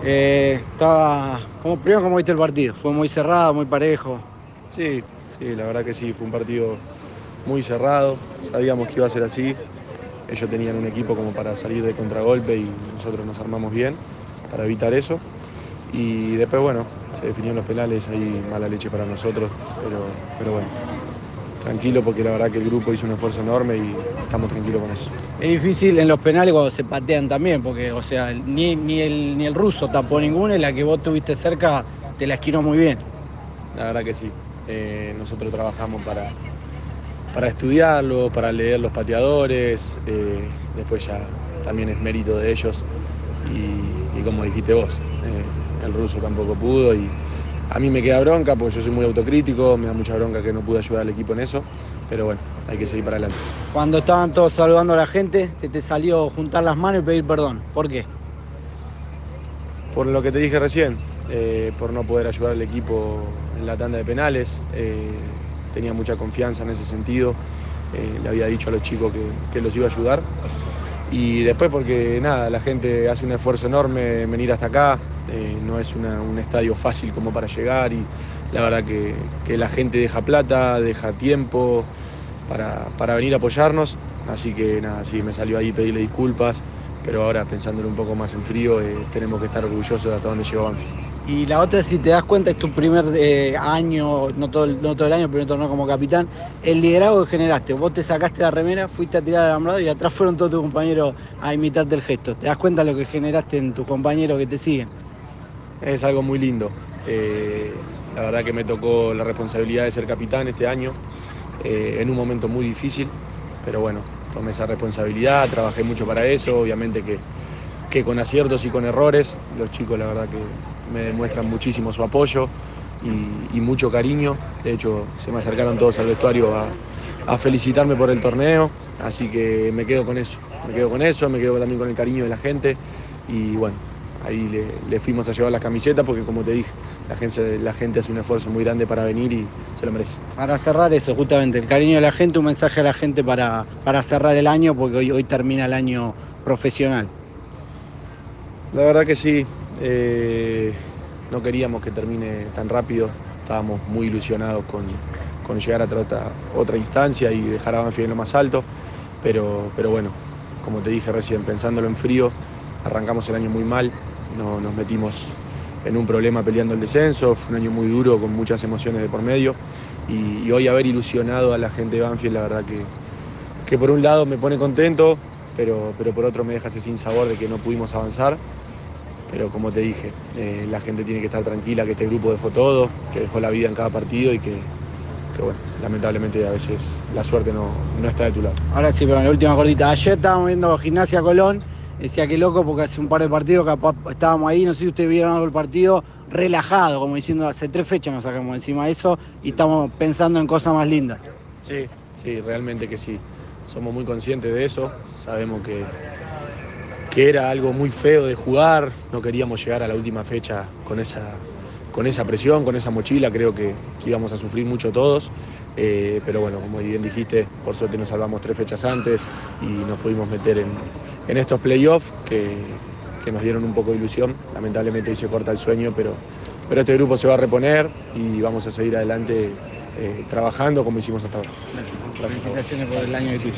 Eh, estaba, como, primero, ¿cómo viste el partido? Fue muy cerrado, muy parejo. Sí, sí, la verdad que sí, fue un partido muy cerrado, sabíamos que iba a ser así. Ellos tenían un equipo como para salir de contragolpe y nosotros nos armamos bien para evitar eso. Y después, bueno, se definieron los penales, ahí mala leche para nosotros, pero, pero bueno, tranquilo porque la verdad que el grupo hizo un esfuerzo enorme y estamos tranquilos con eso. Es difícil en los penales cuando se patean también, porque o sea, ni, ni, el, ni el ruso tapó ninguna y la que vos tuviste cerca te la esquinó muy bien. La verdad que sí. Eh, nosotros trabajamos para, para estudiarlo, para leer los pateadores, eh, después ya también es mérito de ellos y, y como dijiste vos, eh, el ruso tampoco pudo y a mí me queda bronca porque yo soy muy autocrítico, me da mucha bronca que no pude ayudar al equipo en eso, pero bueno, hay que seguir para adelante. Cuando estaban todos saludando a la gente, se te salió juntar las manos y pedir perdón. ¿Por qué? Por lo que te dije recién, eh, por no poder ayudar al equipo en la tanda de penales. Eh, tenía mucha confianza en ese sentido. Eh, le había dicho a los chicos que, que, los iba a ayudar. Y después porque nada, la gente hace un esfuerzo enorme en venir hasta acá. no es un estadio fácil como para llegar y la verdad que, que la gente deja plata, deja tiempo para, para, venir a apoyarnos. Así que nada, sí, me salió ahí pedirle disculpas pero ahora pensándolo un poco más en frío, eh, tenemos que estar orgullosos de hasta dónde llegó Banfield. Y la otra, si te das cuenta, es tu primer eh, año, no todo, el, no todo el año, pero torneo como capitán, el liderazgo que generaste. Vos te sacaste la remera, fuiste a tirar al alambrado y atrás fueron todos tus compañeros a imitarte el gesto. ¿Te das cuenta lo que generaste en tus compañeros que te siguen? Es algo muy lindo. Eh, la verdad que me tocó la responsabilidad de ser capitán este año, eh, en un momento muy difícil, pero bueno, tomé esa responsabilidad, trabajé mucho para eso, obviamente que, que, con aciertos y con errores, los chicos la verdad que me demuestran muchísimo su apoyo y, mucho cariño, de hecho se me acercaron todos al vestuario a, a, felicitarme por el torneo, así que me quedo con eso, me quedo con eso, me quedo también con el cariño de la gente y bueno, ahí le, le, fuimos a llevar las camisetas porque como te dije, la gente, la gente hace un esfuerzo muy grande para venir y se lo merece. Para cerrar eso, justamente, el cariño de la gente, un mensaje a la gente para, para cerrar el año porque hoy, hoy termina el año profesional. La verdad que sí, eh, no queríamos que termine tan rápido, estábamos muy ilusionados con, con llegar a otra, otra instancia y dejar a Banfield en lo más alto, pero, pero bueno, como te dije recién, pensándolo en frío, arrancamos el año muy mal, no, nos metimos en un problema peleando el descenso, fue un año muy duro con muchas emociones de por medio y, hoy haber ilusionado a la gente de Banfield la verdad que, que por un lado me pone contento, pero, pero por otro me deja ese sin sabor de que no pudimos avanzar. Pero como te dije, eh, la gente tiene que estar tranquila, que este grupo dejó todo, que dejó la vida en cada partido y que, que bueno, lamentablemente a veces la suerte no, no, está de tu lado. Ahora sí, pero en la última cortita, ayer estábamos viendo Gimnasia Colón, decía que loco porque hace un par de partidos capaz estábamos ahí, no sé si ustedes vieron algo el partido, relajado, como diciendo hace tres fechas nos sacamos encima de eso y estamos pensando en cosas más lindas. Sí, sí, realmente que sí. Somos muy conscientes de eso, sabemos que, que era algo muy feo de jugar, no queríamos llegar a la última fecha con esa, con esa presión, con esa mochila, creo que, que íbamos a sufrir mucho todos, eh, pero bueno, como bien dijiste, por suerte nos salvamos tres fechas antes y nos pudimos meter en, en estos playoffs que, que, nos dieron un poco de ilusión, lamentablemente hoy se corta el sueño, pero, pero este grupo se va a reponer y vamos a seguir adelante eh, trabajando como hicimos hasta ahora. Gracias. Felicitaciones por el año de tuyo.